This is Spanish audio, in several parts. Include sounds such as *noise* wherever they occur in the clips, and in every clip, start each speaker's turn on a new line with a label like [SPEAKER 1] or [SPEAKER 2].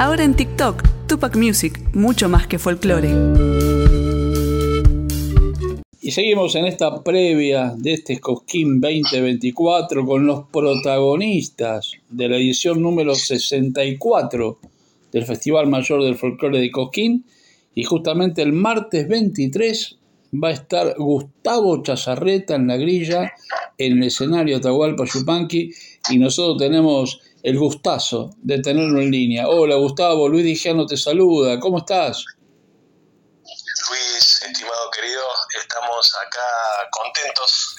[SPEAKER 1] Ahora en TikTok, Tupac Music, mucho más que folclore.
[SPEAKER 2] Y seguimos en esta previa de este Cosquín 2024 con los protagonistas de la edición número 64 del Festival Mayor del Folclore de Cosquín. Y justamente el martes 23 va a estar Gustavo Chazarreta en la grilla en el escenario Atahualpa Yupanqui y nosotros tenemos el gustazo de tenerlo en línea. Hola Gustavo, Luis Dijano te saluda, ¿cómo estás?
[SPEAKER 3] Luis, estimado querido, estamos acá contentos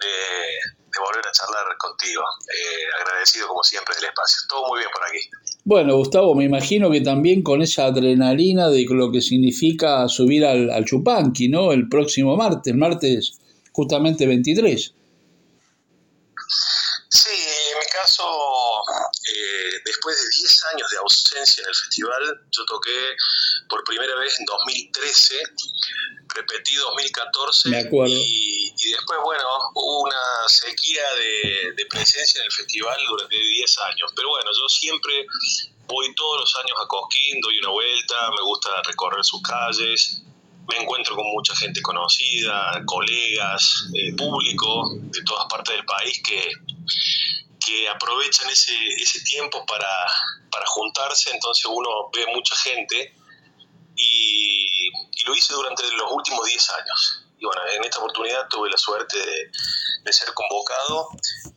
[SPEAKER 3] de, volver a charlar contigo. Eh, agradecido como siempre del espacio. Todo muy bien por aquí.
[SPEAKER 2] Bueno, Gustavo, me imagino que también con esa adrenalina de lo que significa subir al, al Chupanqui, ¿no? El próximo martes, martes justamente 23.
[SPEAKER 3] Caso, eh, después de 10 años de ausencia en el festival, yo toqué por primera vez en 2013, repetí 2014
[SPEAKER 2] Me acuerdo.
[SPEAKER 3] Y, y, después, bueno, hubo una sequía de, de, presencia en el festival durante 10 años. Pero bueno, yo siempre voy todos los años a Cosquín, doy una vuelta, me gusta recorrer sus calles, me encuentro con mucha gente conocida, colegas, eh, público de todas partes del país que, que aprovechan ese, ese tiempo para, para, juntarse, entonces uno ve mucha gente y, lo hice durante los últimos 10 años. Y bueno, en esta oportunidad tuve la suerte de, de ser convocado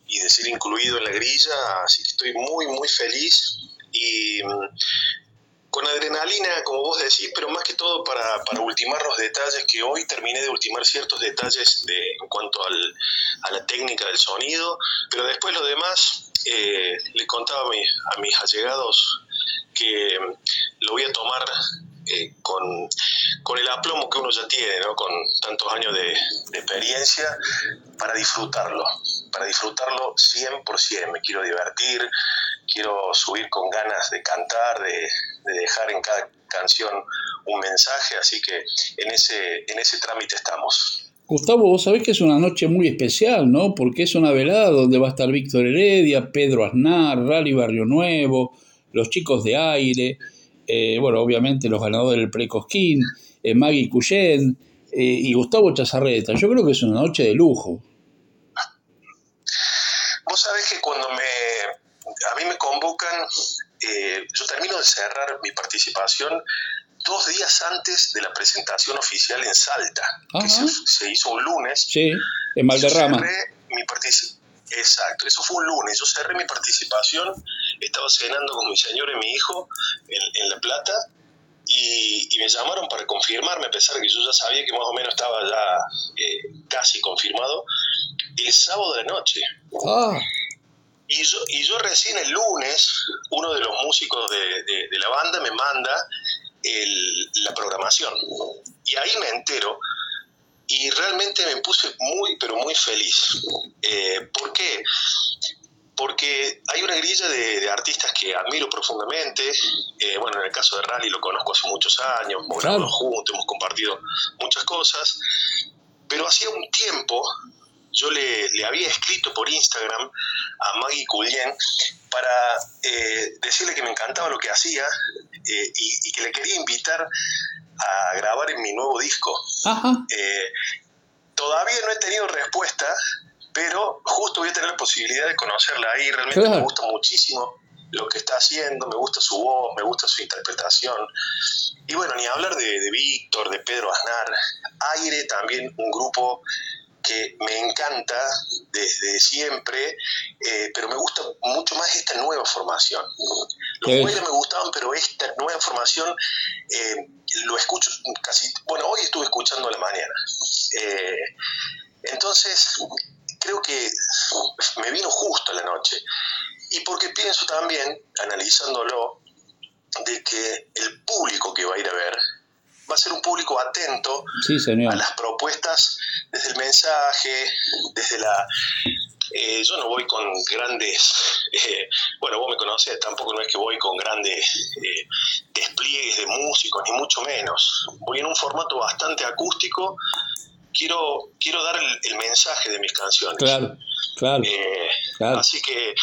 [SPEAKER 3] y de ser incluido en la grilla, así que estoy muy, muy feliz y con adrenalina, como vos decís, pero más que todo para, para, ultimar los detalles, que hoy terminé de ultimar ciertos detalles de, en cuanto al, a la técnica del sonido, pero después lo demás, eh, le contaba a, mi, a, mis allegados que lo voy a tomar eh, con, con, el aplomo que uno ya tiene, ¿no? con tantos años de, de experiencia, para disfrutarlo, para disfrutarlo 100%, me quiero divertir, quiero subir con ganas de cantar, de, de, dejar en cada canción un mensaje, así que en ese, en ese trámite estamos.
[SPEAKER 2] Gustavo, vos sabés que es una noche muy especial, ¿no? Porque es una velada donde va a estar Víctor Heredia, Pedro Aznar, Rally Barrio Nuevo, los chicos de aire, eh, bueno, obviamente los ganadores del Precosquín, eh, Maggie Cuyén eh, y Gustavo Chazarreta. Yo creo que es una noche de lujo.
[SPEAKER 3] Vos sabés que cuando me, a mí me convocan, eh, yo termino de cerrar mi participación dos días antes de la presentación oficial en Salta, Ajá. que se, se, hizo un lunes.
[SPEAKER 2] Sí, en Valderrama.
[SPEAKER 3] Yo cerré mi Exacto, eso fue un lunes. Yo cerré mi participación, estaba cenando con mi señor y mi hijo en, en La Plata y, y, me llamaron para confirmarme, a pesar de que yo ya sabía que más o menos estaba ya eh, casi confirmado, el sábado de noche.
[SPEAKER 2] Ah.
[SPEAKER 3] Y yo, y yo recién el lunes, uno de los músicos de, de, de la banda me manda el, la programación. Y ahí me entero y realmente me puse muy, pero muy feliz. Eh, ¿Por qué? Porque hay una grilla de, de artistas que admiro profundamente. Eh, bueno, en el caso de Rally lo conozco hace muchos años, hemos
[SPEAKER 2] claro.
[SPEAKER 3] juntos, hemos compartido muchas cosas. Pero hacía un tiempo yo le, le, había escrito por Instagram a Maggie Cullien para eh, decirle que me encantaba lo que hacía eh, y, y, que le quería invitar a grabar en mi nuevo disco.
[SPEAKER 2] Eh,
[SPEAKER 3] todavía no he tenido respuesta, pero justo voy a tener posibilidad de conocerla ahí. Realmente claro. me gusta muchísimo lo que está haciendo, me gusta su voz, me gusta su interpretación. Y bueno, ni hablar de, de Víctor, de Pedro Aznar, Aire también, un grupo que me encanta desde siempre, eh, pero me gusta mucho más esta nueva formación. Los jueves me gustaban, pero esta nueva formación eh, lo escucho casi, bueno, hoy estuve escuchando a la mañana. Eh, entonces, creo que me vino justo a la noche. Y porque pienso también, analizándolo, de que el público que va a ir a ver va a ser un público atento
[SPEAKER 2] sí,
[SPEAKER 3] a las propuestas desde el mensaje, desde la... Eh, yo no voy con grandes, eh, bueno, vos me conocés, tampoco no es que voy con grandes eh, despliegues de músicos, ni mucho menos. Voy en un formato bastante acústico. Quiero, quiero dar el, el mensaje de mis canciones.
[SPEAKER 2] Claro, claro,
[SPEAKER 3] claro. Así que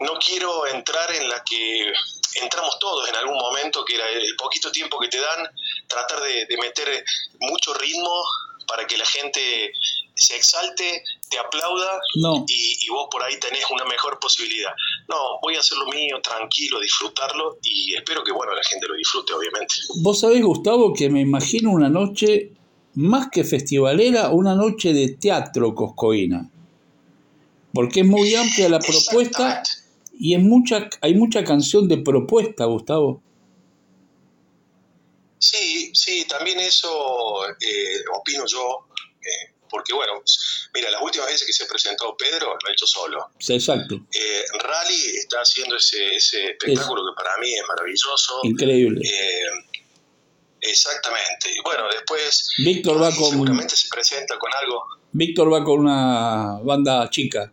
[SPEAKER 3] no quiero entrar en la que entramos todos en algún momento, que era el poquito tiempo que te dan, tratar de, meter mucho ritmo para que la gente se exalte, te aplauda y, y, vos por ahí tenés una mejor posibilidad. No, voy a hacer lo mío, tranquilo, disfrutarlo y espero que bueno la gente lo disfrute, obviamente.
[SPEAKER 2] Vos sabés, Gustavo, que me imagino una noche más que festivalera, una noche de teatro coscoína. Porque es muy amplia la propuesta y es mucha, hay mucha canción de propuesta, Gustavo.
[SPEAKER 3] Sí, sí, también eso eh, opino yo, eh, porque bueno, mira, las últimas veces que se presentó Pedro lo ha hecho solo.
[SPEAKER 2] Sí, exacto.
[SPEAKER 3] Eh, Rally está haciendo ese, espectáculo que para mí es maravilloso.
[SPEAKER 2] Increíble.
[SPEAKER 3] exactamente. Y bueno, después
[SPEAKER 2] Víctor va con...
[SPEAKER 3] Seguramente se presenta con algo.
[SPEAKER 2] Víctor va con una banda chica.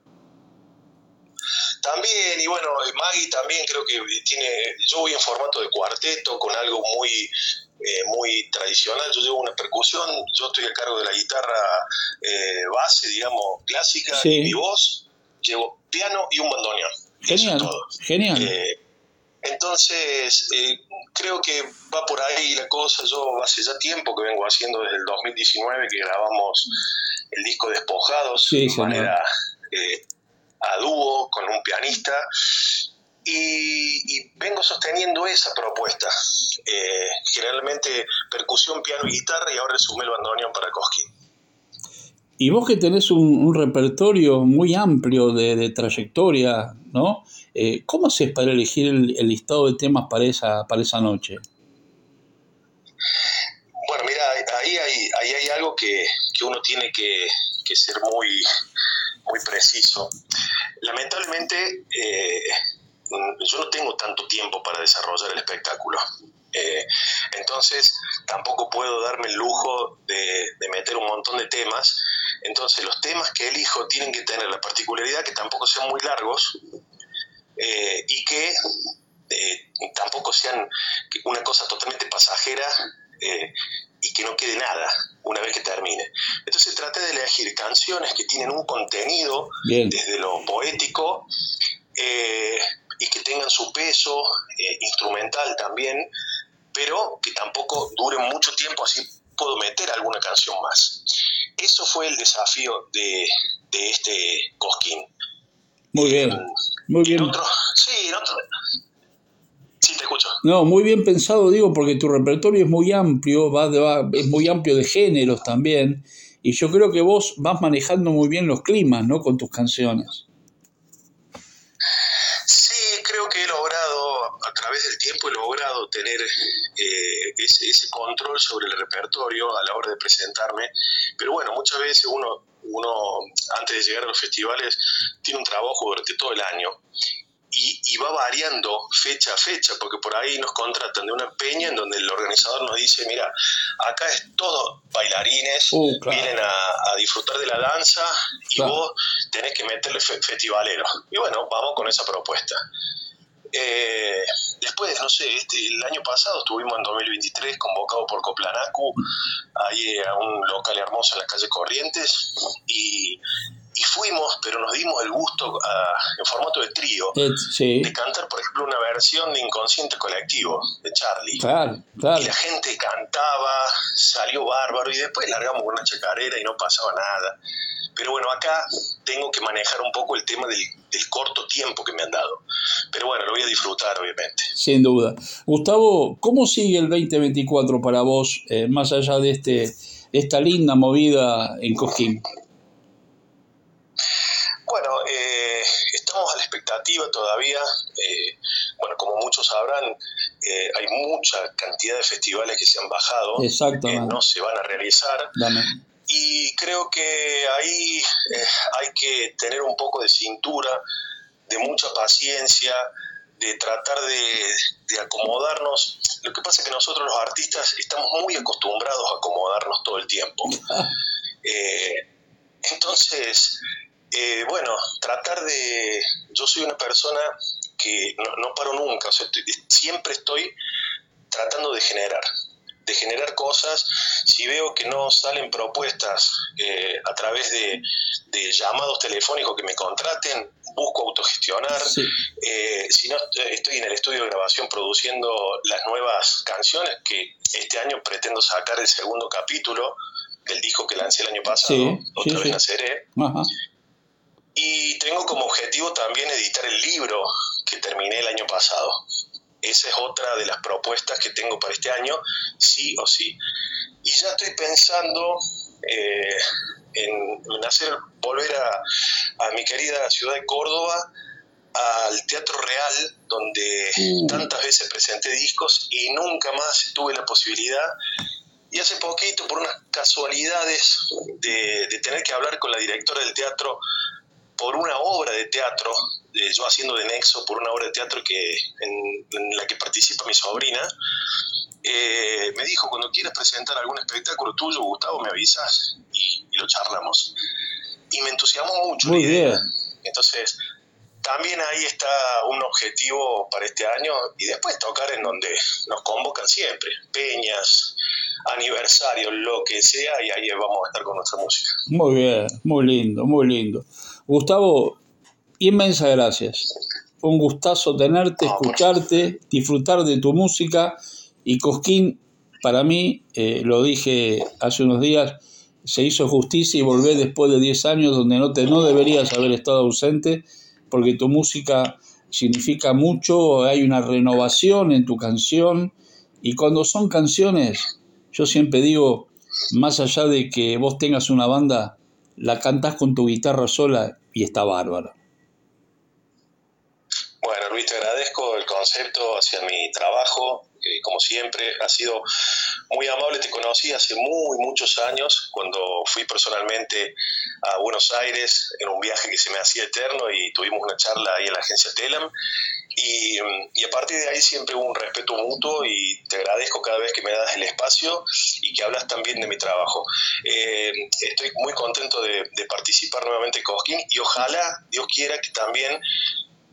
[SPEAKER 3] También, y bueno, Maggie también creo que tiene, yo voy en formato de cuarteto con algo muy, eh, muy tradicional, yo llevo una percusión, yo estoy a cargo de la guitarra eh, base, digamos, clásica, y mi voz, llevo piano y un bandoneón.
[SPEAKER 2] Genial, genial.
[SPEAKER 3] Eh, entonces, creo que va por ahí la cosa. Yo hace ya tiempo que vengo haciendo desde el 2019 que grabamos el disco Despojados de manera a dúo pianista y, vengo sosteniendo esa propuesta. Eh, generalmente percusión, piano y guitarra y ahora sumé el bandoneón para Cosquín.
[SPEAKER 2] Y vos que tenés un, repertorio muy amplio de, trayectoria, ¿no? Eh, ¿Cómo haces para elegir el, listado de temas para esa, para esa noche?
[SPEAKER 3] Bueno, mira, ahí hay, ahí hay algo que, uno tiene que, que ser muy, muy preciso. Lamentablemente, eh, yo no tengo tanto tiempo para desarrollar el espectáculo. Eh, entonces, tampoco puedo darme el lujo de, meter un montón de temas. Entonces, los temas que elijo tienen que tener la particularidad que tampoco sean muy largos eh, y que tampoco sean una cosa totalmente pasajera y que no quede nada una vez que termine. Traté de elegir canciones que tienen un contenido desde lo poético eh, y que tengan su peso eh, instrumental también, pero que tampoco duren mucho tiempo, así puedo meter alguna canción más. Eso fue el desafío de, este Cosquín.
[SPEAKER 2] Muy bien, muy bien.
[SPEAKER 3] sí, en otro, Sí, te escucho.
[SPEAKER 2] No, muy bien pensado, digo, porque tu repertorio es muy amplio, va, es muy amplio de géneros también, y yo creo que vos vas manejando muy bien los climas, ¿no? Con tus canciones.
[SPEAKER 3] Sí, creo que he logrado, a través del tiempo he logrado tener eh, ese, ese control sobre el repertorio a la hora de presentarme, pero bueno, muchas veces uno, uno antes de llegar a los festivales tiene un trabajo durante todo el año y, va variando fecha a fecha, porque por ahí nos contratan de una peña en donde el organizador nos dice, mira, acá es todo bailarines, uh, vienen a, disfrutar de la danza y vos tenés que meterle festivalero. Y bueno, vamos con esa propuesta. Eh, después, no sé, este, el año pasado estuvimos en 2023 convocado por Coplanacu, ahí a un local hermoso en la calle Corrientes, y y fuimos, pero nos dimos el gusto en formato de trío de cantar, por ejemplo, una versión de Inconsciente Colectivo de Charlie.
[SPEAKER 2] Claro, claro.
[SPEAKER 3] Y la gente cantaba, salió bárbaro y después largamos una chacarera y no pasaba nada. Pero bueno, acá tengo que manejar un poco el tema del, corto tiempo que me han dado. Pero bueno, lo voy a disfrutar, obviamente.
[SPEAKER 2] Sin duda. Gustavo, ¿cómo sigue el 2024 para vos, eh, más allá de, este, esta linda movida en Coquín?
[SPEAKER 3] Bueno, eh, estamos a la expectativa todavía. Eh, bueno, como muchos sabrán, eh, hay mucha cantidad de festivales que se han bajado, que no se van a realizar. Y creo que ahí hay que tener un poco de cintura, de mucha paciencia, de tratar de, acomodarnos. Lo que pasa es que nosotros los artistas estamos muy acostumbrados a acomodarnos todo el tiempo. *laughs* entonces, eh, bueno, tratar de... Yo soy una persona que no, paro nunca, o sea, siempre estoy tratando de generar, de generar cosas. Si veo que no salen propuestas eh, a través de, llamados telefónicos que me contraten, busco autogestionar. Eh, si no, estoy en el estudio de grabación produciendo las nuevas canciones que este año pretendo sacar el segundo capítulo del disco que lancé el año pasado, otra vez naceré. Y tengo como objetivo también editar el libro que terminé el año pasado. Esa es otra de las propuestas que tengo para este año, sí o sí. Y ya estoy pensando eh, en, hacer, volver a, mi querida ciudad de Córdoba, al Teatro Real, donde mm. tantas veces presenté discos y nunca más tuve la posibilidad. Y hace poquito, por unas casualidades de, de tener que hablar con la directora del teatro por una obra de teatro, yo haciendo de nexo por una obra de teatro que, en, la que participa mi sobrina, eh, me dijo, cuando quieras presentar algún espectáculo tuyo, Gustavo, me avisas y, lo charlamos. Y me entusiasmó mucho.
[SPEAKER 2] Muy bien.
[SPEAKER 3] Entonces, también ahí está un objetivo para este año y después tocar en donde nos convocan siempre, peñas, aniversarios, lo que sea, y ahí vamos a estar con nuestra música.
[SPEAKER 2] Muy bien, muy lindo, muy lindo. Gustavo, inmensas gracias. Un gustazo tenerte, escucharte, disfrutar de tu música. Y Cosquín, para mí, eh, lo dije hace unos días, se hizo justicia y volvé después de 10 años donde no, te, no deberías haber estado ausente, porque tu música significa mucho, hay una renovación en tu canción. Y cuando son canciones, yo siempre digo, más allá de que vos tengas una banda, la cantás con tu guitarra sola y está bárbaro.
[SPEAKER 3] Bueno, Luis, te agradezco el concepto hacia mi trabajo, como siempre ha sido muy amable. Te conocí hace muy, muchos años, cuando fui personalmente a Buenos Aires en un viaje que se me hacía eterno y tuvimos una charla ahí en la agencia Telam. Y, a partir de ahí siempre hubo un respeto mutuo y te agradezco cada vez que me das el espacio y que hablas también de mi trabajo. Eh, estoy muy contento de, participar nuevamente en Cosquín y ojalá, Dios quiera, que también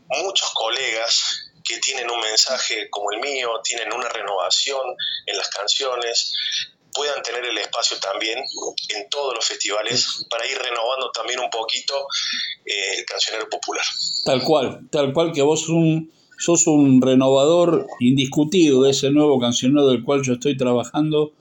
[SPEAKER 3] muchos colegas que tienen un mensaje como el mío, tienen una renovación en las canciones, puedan tener el espacio también en todos los festivales para ir renovando también un poquito eh, el cancionero popular.
[SPEAKER 2] Tal cual, tal cual que vos un, sos un renovador indiscutido de ese nuevo cancionero del cual yo estoy trabajando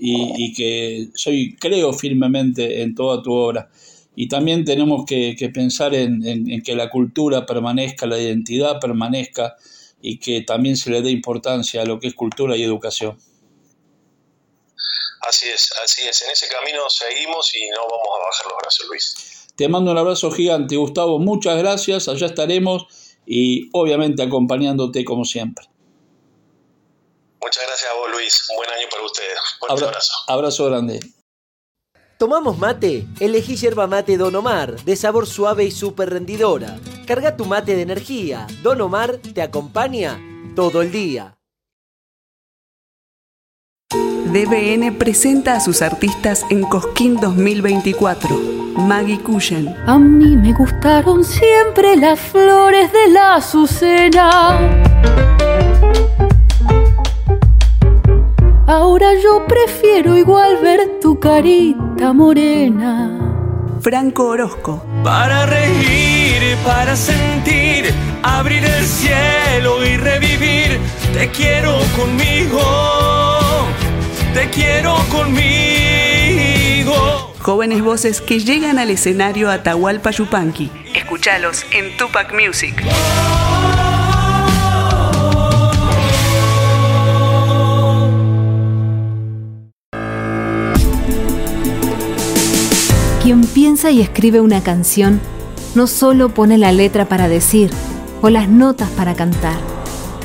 [SPEAKER 2] y, que soy, creo firmemente en toda tu obra. Y también tenemos que, pensar en, en que la cultura permanezca, la identidad permanezca y que también se le dé importancia a lo que es cultura y educación.
[SPEAKER 3] Así es, así es. En ese camino seguimos y no vamos a bajar los brazos, Luis.
[SPEAKER 2] Te mando un abrazo gigante, Gustavo. Muchas gracias. Allá estaremos y obviamente acompañándote como siempre.
[SPEAKER 3] Muchas gracias a vos, Luis. Un buen año para ustedes. Un abrazo.
[SPEAKER 2] Abrazo grande.
[SPEAKER 4] ¿Tomamos mate? Elegí yerba mate Don Omar, de sabor suave y súper rendidora. Carga tu mate de energía. Don Omar te acompaña todo el día.
[SPEAKER 1] DBN presenta a sus artistas en Cosquín 2024. Maggie Cushen.
[SPEAKER 5] A mí me gustaron siempre las flores de la azucena. Ahora yo prefiero igual ver tu carita morena.
[SPEAKER 1] Franco Orozco.
[SPEAKER 6] Para reír, para sentir, abrir el cielo y revivir. Te quiero conmigo te quiero conmigo.
[SPEAKER 1] Jóvenes voces que llegan al escenario Atahualpa Yupanqui. Escúchalos en Tupac Music.
[SPEAKER 5] Quien piensa y escribe una canción no solo pone la letra para decir o las notas para cantar,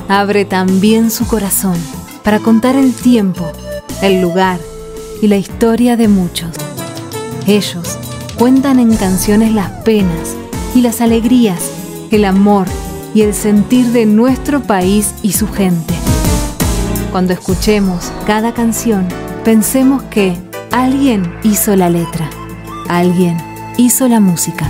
[SPEAKER 5] abre también su corazón para contar el tiempo el lugar y la historia de muchos. Ellos cuentan en canciones las penas y las alegrías, el amor y el sentir de nuestro país y su gente. Cuando escuchemos cada canción, pensemos que alguien hizo la letra, alguien hizo la música.